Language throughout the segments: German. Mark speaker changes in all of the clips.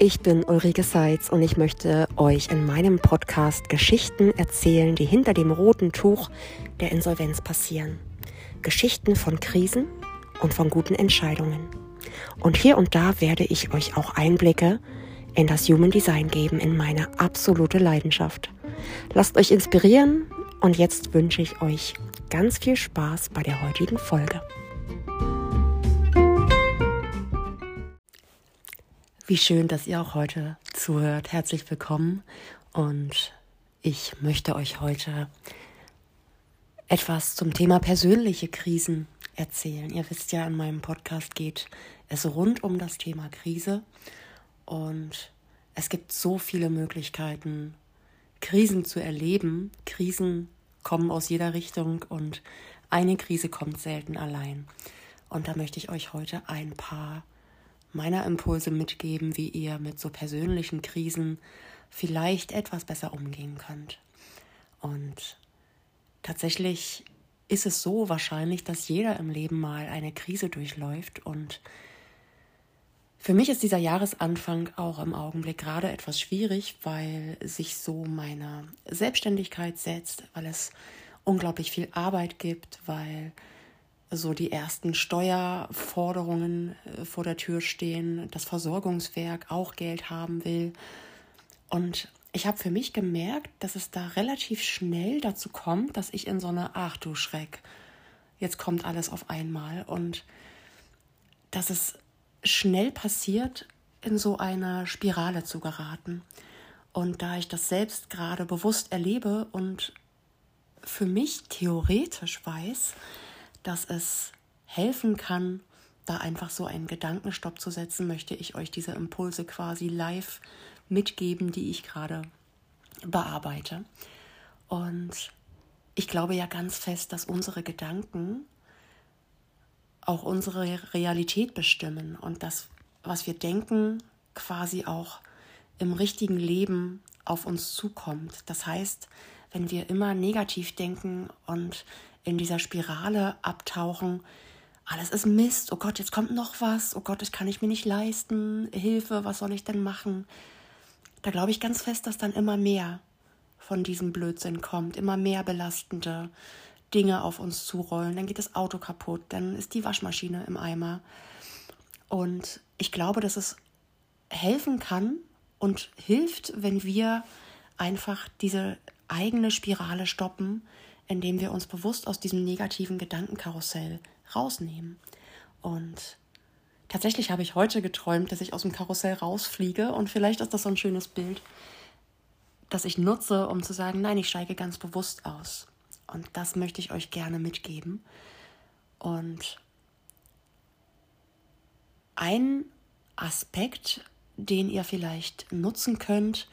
Speaker 1: Ich bin Ulrike Seitz und ich möchte euch in meinem Podcast Geschichten erzählen, die hinter dem roten Tuch der Insolvenz passieren. Geschichten von Krisen und von guten Entscheidungen. Und hier und da werde ich euch auch Einblicke in das Human Design geben, in meine absolute Leidenschaft. Lasst euch inspirieren und jetzt wünsche ich euch ganz viel Spaß bei der heutigen Folge. Wie schön, dass ihr auch heute zuhört. Herzlich willkommen und ich möchte euch heute etwas zum Thema persönliche Krisen erzählen. Ihr wisst ja, in meinem Podcast geht es rund um das Thema Krise und es gibt so viele Möglichkeiten, Krisen zu erleben. Krisen kommen aus jeder Richtung und eine Krise kommt selten allein. Und da möchte ich euch heute ein paar meiner Impulse mitgeben, wie ihr mit so persönlichen Krisen vielleicht etwas besser umgehen könnt. Und tatsächlich ist es so wahrscheinlich, dass jeder im Leben mal eine Krise durchläuft und für mich ist dieser Jahresanfang auch im Augenblick gerade etwas schwierig, weil sich so meine Selbstständigkeit setzt, weil es unglaublich viel Arbeit gibt, weil so die ersten Steuerforderungen äh, vor der Tür stehen, das Versorgungswerk auch Geld haben will. Und ich habe für mich gemerkt, dass es da relativ schnell dazu kommt, dass ich in so eine, ach du Schreck, jetzt kommt alles auf einmal. Und dass es schnell passiert, in so eine Spirale zu geraten. Und da ich das selbst gerade bewusst erlebe und für mich theoretisch weiß, dass es helfen kann, da einfach so einen Gedankenstopp zu setzen, möchte ich euch diese Impulse quasi live mitgeben, die ich gerade bearbeite. Und ich glaube ja ganz fest, dass unsere Gedanken auch unsere Realität bestimmen und das, was wir denken, quasi auch im richtigen Leben auf uns zukommt. Das heißt, wenn wir immer negativ denken und in dieser Spirale abtauchen. Alles ist Mist. Oh Gott, jetzt kommt noch was. Oh Gott, das kann ich mir nicht leisten. Hilfe, was soll ich denn machen? Da glaube ich ganz fest, dass dann immer mehr von diesem Blödsinn kommt, immer mehr belastende Dinge auf uns zurollen. Dann geht das Auto kaputt, dann ist die Waschmaschine im Eimer. Und ich glaube, dass es helfen kann und hilft, wenn wir einfach diese eigene Spirale stoppen, indem wir uns bewusst aus diesem negativen Gedankenkarussell rausnehmen. Und tatsächlich habe ich heute geträumt, dass ich aus dem Karussell rausfliege und vielleicht ist das so ein schönes Bild, das ich nutze, um zu sagen, nein, ich steige ganz bewusst aus. Und das möchte ich euch gerne mitgeben. Und ein Aspekt, den ihr vielleicht nutzen könnt,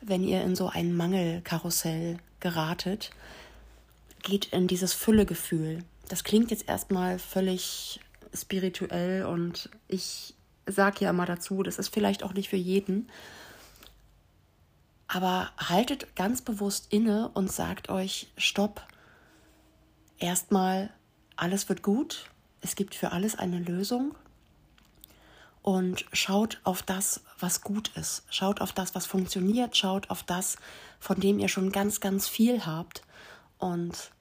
Speaker 1: wenn ihr in so ein Mangelkarussell geratet, geht in dieses Füllegefühl. Das klingt jetzt erstmal völlig spirituell und ich sage ja mal dazu, das ist vielleicht auch nicht für jeden. Aber haltet ganz bewusst inne und sagt euch, stopp. Erstmal, alles wird gut. Es gibt für alles eine Lösung. Und schaut auf das, was gut ist. Schaut auf das, was funktioniert. Schaut auf das, von dem ihr schon ganz, ganz viel habt und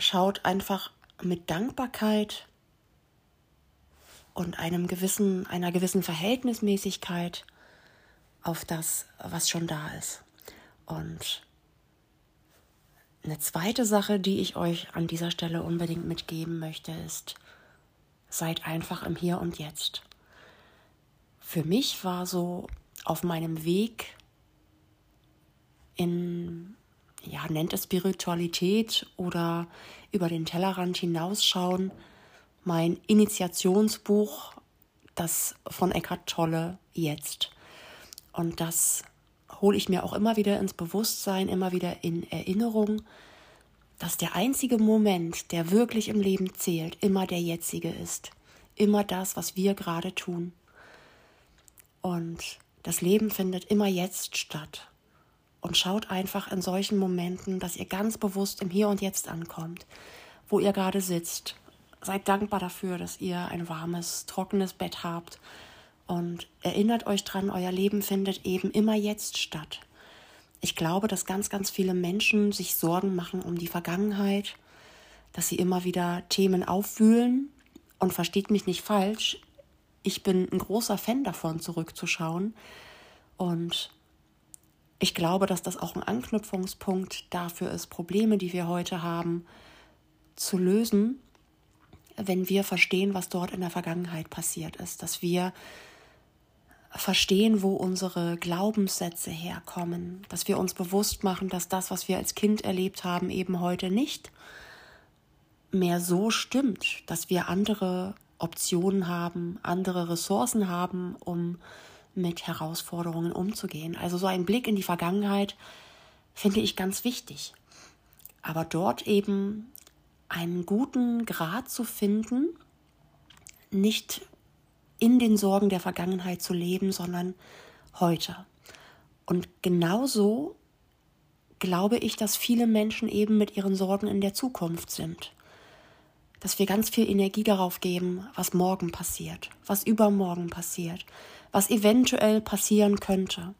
Speaker 1: schaut einfach mit Dankbarkeit und einem gewissen, einer gewissen Verhältnismäßigkeit auf das, was schon da ist. Und eine zweite Sache, die ich euch an dieser Stelle unbedingt mitgeben möchte, ist, seid einfach im Hier und Jetzt. Für mich war so auf meinem Weg in ja, nennt es Spiritualität oder über den Tellerrand hinausschauen. Mein Initiationsbuch, das von Eckhart Tolle jetzt. Und das hole ich mir auch immer wieder ins Bewusstsein, immer wieder in Erinnerung, dass der einzige Moment, der wirklich im Leben zählt, immer der jetzige ist. Immer das, was wir gerade tun. Und das Leben findet immer jetzt statt und schaut einfach in solchen Momenten, dass ihr ganz bewusst im Hier und Jetzt ankommt, wo ihr gerade sitzt. Seid dankbar dafür, dass ihr ein warmes, trockenes Bett habt Und erinnert euch dran, euer Leben findet eben immer jetzt statt. Ich glaube, dass ganz, ganz viele Menschen sich Sorgen machen um die Vergangenheit, dass sie immer wieder Themen aufwühlen. Und versteht mich nicht falsch, ich bin ein großer Fan davon, zurückzuschauen. Und ich glaube, dass das auch ein Anknüpfungspunkt dafür ist, Probleme, die wir heute haben, zu lösen, wenn wir verstehen, was dort in der Vergangenheit passiert ist, dass wir verstehen, wo unsere Glaubenssätze herkommen, dass wir uns bewusst machen, dass das, was wir als Kind erlebt haben, eben heute nicht mehr so stimmt, dass wir andere Optionen haben, andere Ressourcen haben, um mit Herausforderungen umzugehen. Also so ein Blick in die Vergangenheit finde ich ganz wichtig. Aber dort eben einen guten Grad zu finden, nicht in den Sorgen der Vergangenheit zu leben, sondern heute. Und genauso glaube ich, dass viele Menschen eben mit ihren Sorgen in der Zukunft sind dass wir ganz viel Energie darauf geben, was morgen passiert, was übermorgen passiert, was eventuell passieren könnte.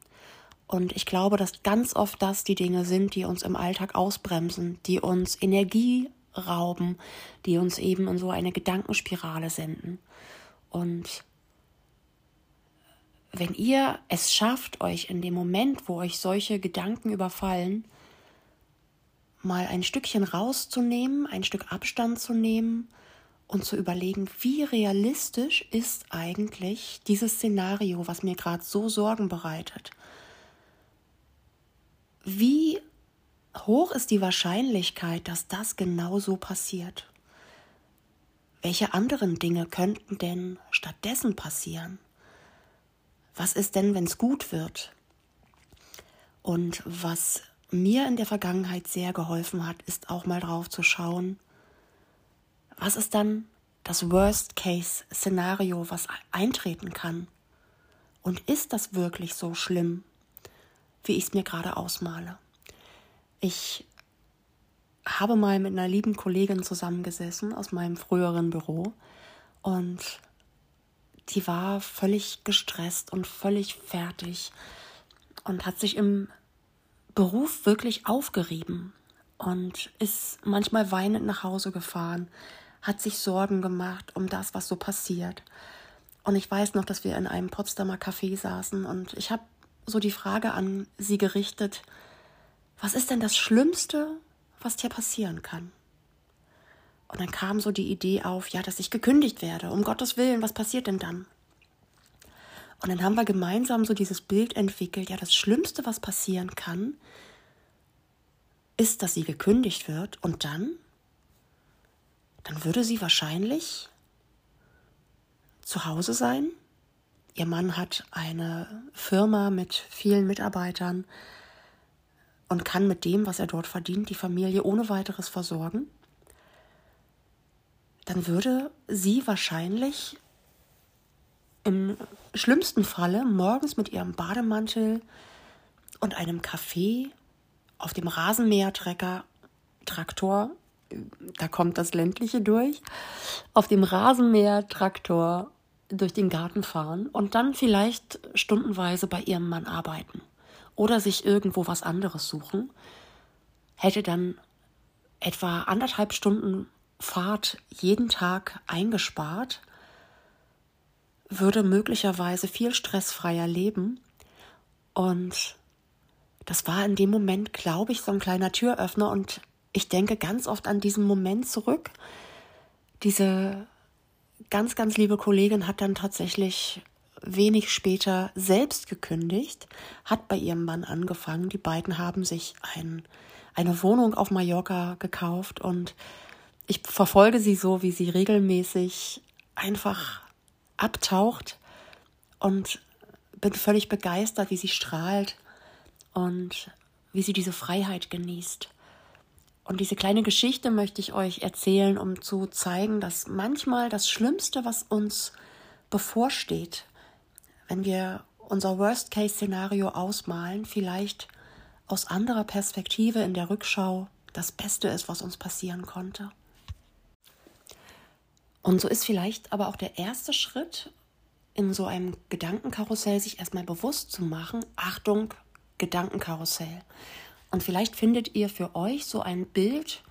Speaker 1: Und ich glaube, dass ganz oft das die Dinge sind, die uns im Alltag ausbremsen, die uns Energie rauben, die uns eben in so eine Gedankenspirale senden. Und wenn ihr es schafft, euch in dem Moment, wo euch solche Gedanken überfallen, mal ein Stückchen rauszunehmen, ein Stück Abstand zu nehmen und zu überlegen, wie realistisch ist eigentlich dieses Szenario, was mir gerade so Sorgen bereitet. Wie hoch ist die Wahrscheinlichkeit, dass das genau so passiert? Welche anderen Dinge könnten denn stattdessen passieren? Was ist denn, wenn es gut wird? Und was mir in der Vergangenheit sehr geholfen hat, ist auch mal drauf zu schauen, was ist dann das Worst-Case-Szenario, was eintreten kann? Und ist das wirklich so schlimm, wie ich es mir gerade ausmale? Ich habe mal mit einer lieben Kollegin zusammengesessen aus meinem früheren Büro und die war völlig gestresst und völlig fertig und hat sich im Beruf wirklich aufgerieben und ist manchmal weinend nach Hause gefahren, hat sich Sorgen gemacht um das, was so passiert. Und ich weiß noch, dass wir in einem Potsdamer Café saßen und ich habe so die Frage an sie gerichtet, was ist denn das Schlimmste, was dir passieren kann? Und dann kam so die Idee auf, ja, dass ich gekündigt werde. Um Gottes Willen, was passiert denn dann? Und dann haben wir gemeinsam so dieses Bild entwickelt, ja, das Schlimmste, was passieren kann, ist, dass sie gekündigt wird und dann, dann würde sie wahrscheinlich zu Hause sein. Ihr Mann hat eine Firma mit vielen Mitarbeitern und kann mit dem, was er dort verdient, die Familie ohne weiteres versorgen. Dann würde sie wahrscheinlich im schlimmsten Falle morgens mit ihrem Bademantel und einem Kaffee auf dem Rasenmähertrecker, Traktor, da kommt das ländliche durch, auf dem Rasenmähertraktor durch den Garten fahren und dann vielleicht stundenweise bei ihrem Mann arbeiten oder sich irgendwo was anderes suchen, hätte dann etwa anderthalb Stunden Fahrt jeden Tag eingespart würde möglicherweise viel stressfreier leben. Und das war in dem Moment, glaube ich, so ein kleiner Türöffner. Und ich denke ganz oft an diesen Moment zurück. Diese ganz, ganz liebe Kollegin hat dann tatsächlich wenig später selbst gekündigt, hat bei ihrem Mann angefangen. Die beiden haben sich ein, eine Wohnung auf Mallorca gekauft und ich verfolge sie so, wie sie regelmäßig einfach abtaucht und bin völlig begeistert, wie sie strahlt und wie sie diese Freiheit genießt. Und diese kleine Geschichte möchte ich euch erzählen, um zu zeigen, dass manchmal das Schlimmste, was uns bevorsteht, wenn wir unser Worst-Case-Szenario ausmalen, vielleicht aus anderer Perspektive in der Rückschau das Beste ist, was uns passieren konnte. Und so ist vielleicht aber auch der erste Schritt, in so einem Gedankenkarussell sich erstmal bewusst zu machen, Achtung, Gedankenkarussell. Und vielleicht findet ihr für euch so ein Bild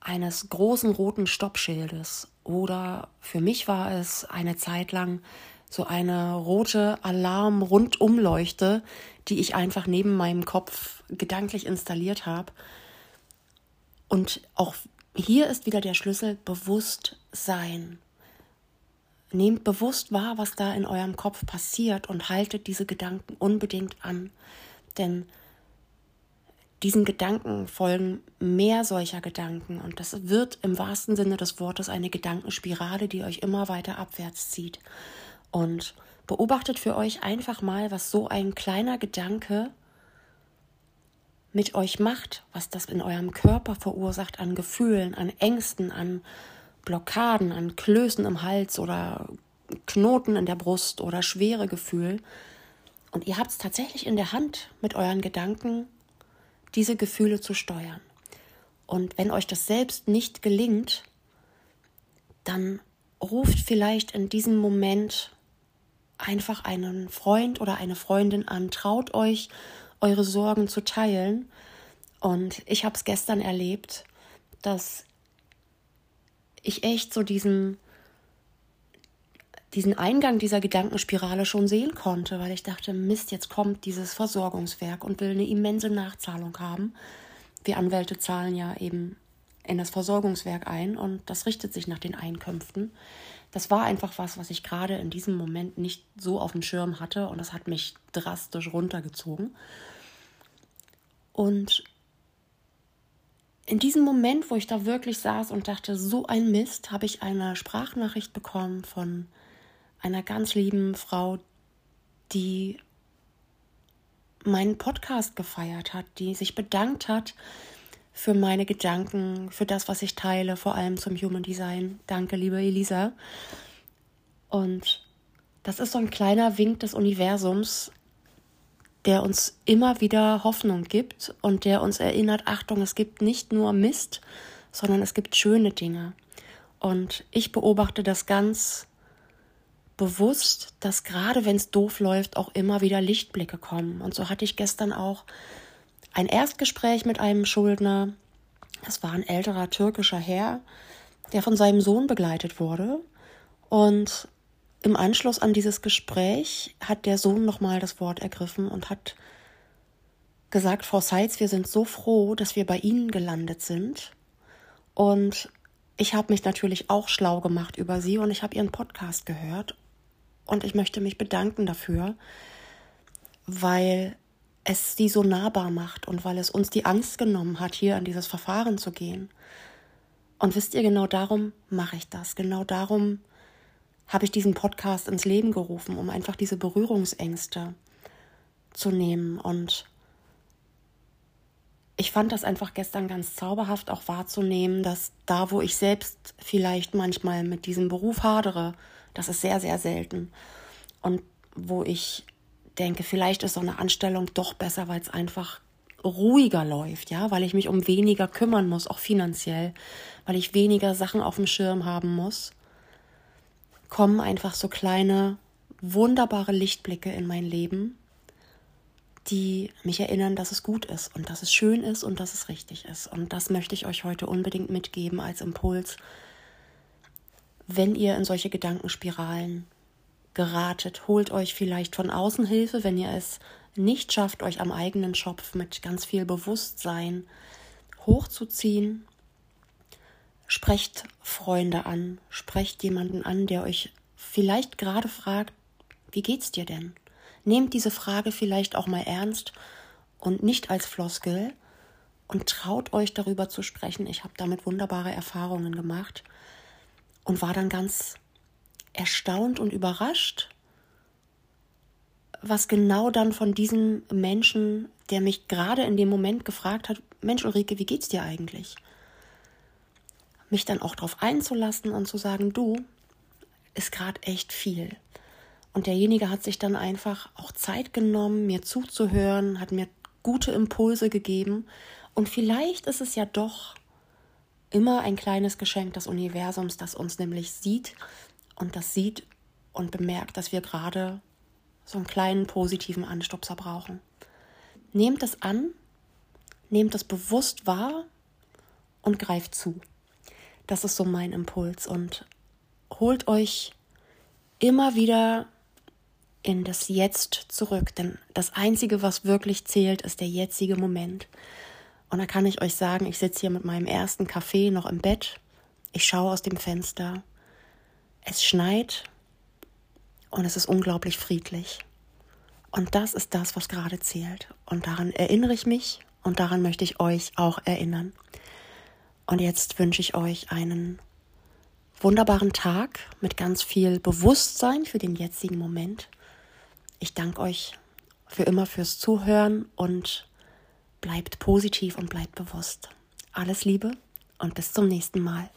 Speaker 1: eines großen roten Stoppschildes. Oder für mich war es eine Zeit lang so eine rote Alarm-Rundumleuchte, die ich einfach neben meinem Kopf gedanklich installiert habe. Und auch hier ist wieder der Schlüssel Bewusstsein. Nehmt bewusst wahr, was da in eurem Kopf passiert und haltet diese Gedanken unbedingt an. Denn diesen Gedanken folgen mehr solcher Gedanken und das wird im wahrsten Sinne des Wortes eine Gedankenspirale, die euch immer weiter abwärts zieht. Und beobachtet für euch einfach mal, was so ein kleiner Gedanke mit euch macht, was das in eurem Körper verursacht an Gefühlen, an Ängsten, an Blockaden, an Klößen im Hals oder Knoten in der Brust oder schwere Gefühl. Und ihr habt es tatsächlich in der Hand, mit euren Gedanken diese Gefühle zu steuern. Und wenn euch das selbst nicht gelingt, dann ruft vielleicht in diesem Moment einfach einen Freund oder eine Freundin an, traut euch, eure Sorgen zu teilen. Und ich habe es gestern erlebt, dass ich echt so diesen, diesen Eingang dieser Gedankenspirale schon sehen konnte, weil ich dachte, Mist, jetzt kommt dieses Versorgungswerk und will eine immense Nachzahlung haben. Wir Anwälte zahlen ja eben in das Versorgungswerk ein und das richtet sich nach den Einkünften. Das war einfach was, was ich gerade in diesem Moment nicht so auf dem Schirm hatte und das hat mich drastisch runtergezogen. Und in diesem Moment, wo ich da wirklich saß und dachte, so ein Mist, habe ich eine Sprachnachricht bekommen von einer ganz lieben Frau, die meinen Podcast gefeiert hat, die sich bedankt hat für meine Gedanken, für das, was ich teile, vor allem zum Human Design. Danke, liebe Elisa. Und das ist so ein kleiner Wink des Universums, der uns immer wieder Hoffnung gibt und der uns erinnert, Achtung, es gibt nicht nur Mist, sondern es gibt schöne Dinge. Und ich beobachte das ganz bewusst, dass gerade wenn es doof läuft, auch immer wieder Lichtblicke kommen. Und so hatte ich gestern auch ein Erstgespräch mit einem Schuldner. Es war ein älterer türkischer Herr, der von seinem Sohn begleitet wurde. Und im Anschluss an dieses Gespräch hat der Sohn nochmal das Wort ergriffen und hat gesagt, Frau Seitz, wir sind so froh, dass wir bei Ihnen gelandet sind. Und ich habe mich natürlich auch schlau gemacht über Sie und ich habe Ihren Podcast gehört. Und ich möchte mich bedanken dafür, weil es Sie so nahbar macht und weil es uns die Angst genommen hat, hier an dieses Verfahren zu gehen. Und wisst ihr, genau darum mache ich das. Genau darum habe ich diesen Podcast ins Leben gerufen, um einfach diese Berührungsängste zu nehmen. Und ich fand das einfach gestern ganz zauberhaft auch wahrzunehmen, dass da, wo ich selbst vielleicht manchmal mit diesem Beruf hadere, das ist sehr, sehr selten. Und wo ich denke, vielleicht ist so eine Anstellung doch besser, weil es einfach ruhiger läuft, ja, weil ich mich um weniger kümmern muss, auch finanziell, weil ich weniger Sachen auf dem Schirm haben muss kommen einfach so kleine, wunderbare Lichtblicke in mein Leben, die mich erinnern, dass es gut ist und dass es schön ist und dass es richtig ist. Und das möchte ich euch heute unbedingt mitgeben als Impuls, wenn ihr in solche Gedankenspiralen geratet. Holt euch vielleicht von außen Hilfe, wenn ihr es nicht schafft, euch am eigenen Schopf mit ganz viel Bewusstsein hochzuziehen Sprecht Freunde an, sprecht jemanden an, der euch vielleicht gerade fragt, wie geht's dir denn? Nehmt diese Frage vielleicht auch mal ernst und nicht als Floskel und traut euch darüber zu sprechen. Ich habe damit wunderbare Erfahrungen gemacht und war dann ganz erstaunt und überrascht, was genau dann von diesem Menschen, der mich gerade in dem Moment gefragt hat, Mensch Ulrike, wie geht's dir eigentlich? mich dann auch darauf einzulassen und zu sagen, du, ist gerade echt viel. Und derjenige hat sich dann einfach auch Zeit genommen, mir zuzuhören, hat mir gute Impulse gegeben. Und vielleicht ist es ja doch immer ein kleines Geschenk des Universums, das uns nämlich sieht und das sieht, und bemerkt, dass wir gerade so einen kleinen positiven Anstupser brauchen. Nehmt es an, nehmt es bewusst wahr und greift zu. Das ist so mein Impuls und holt euch immer wieder in das Jetzt zurück, denn das Einzige, was wirklich zählt, ist der jetzige Moment. Und da kann ich euch sagen, ich sitze hier mit meinem ersten Kaffee noch im Bett, ich schaue aus dem Fenster, es schneit und es ist unglaublich friedlich. Und das ist das, was gerade zählt. Und daran erinnere ich mich und daran möchte ich euch auch erinnern. Und jetzt wünsche ich euch einen wunderbaren Tag mit ganz viel Bewusstsein für den jetzigen Moment. Ich danke euch für immer fürs Zuhören und bleibt positiv und bleibt bewusst. Alles Liebe und bis zum nächsten Mal.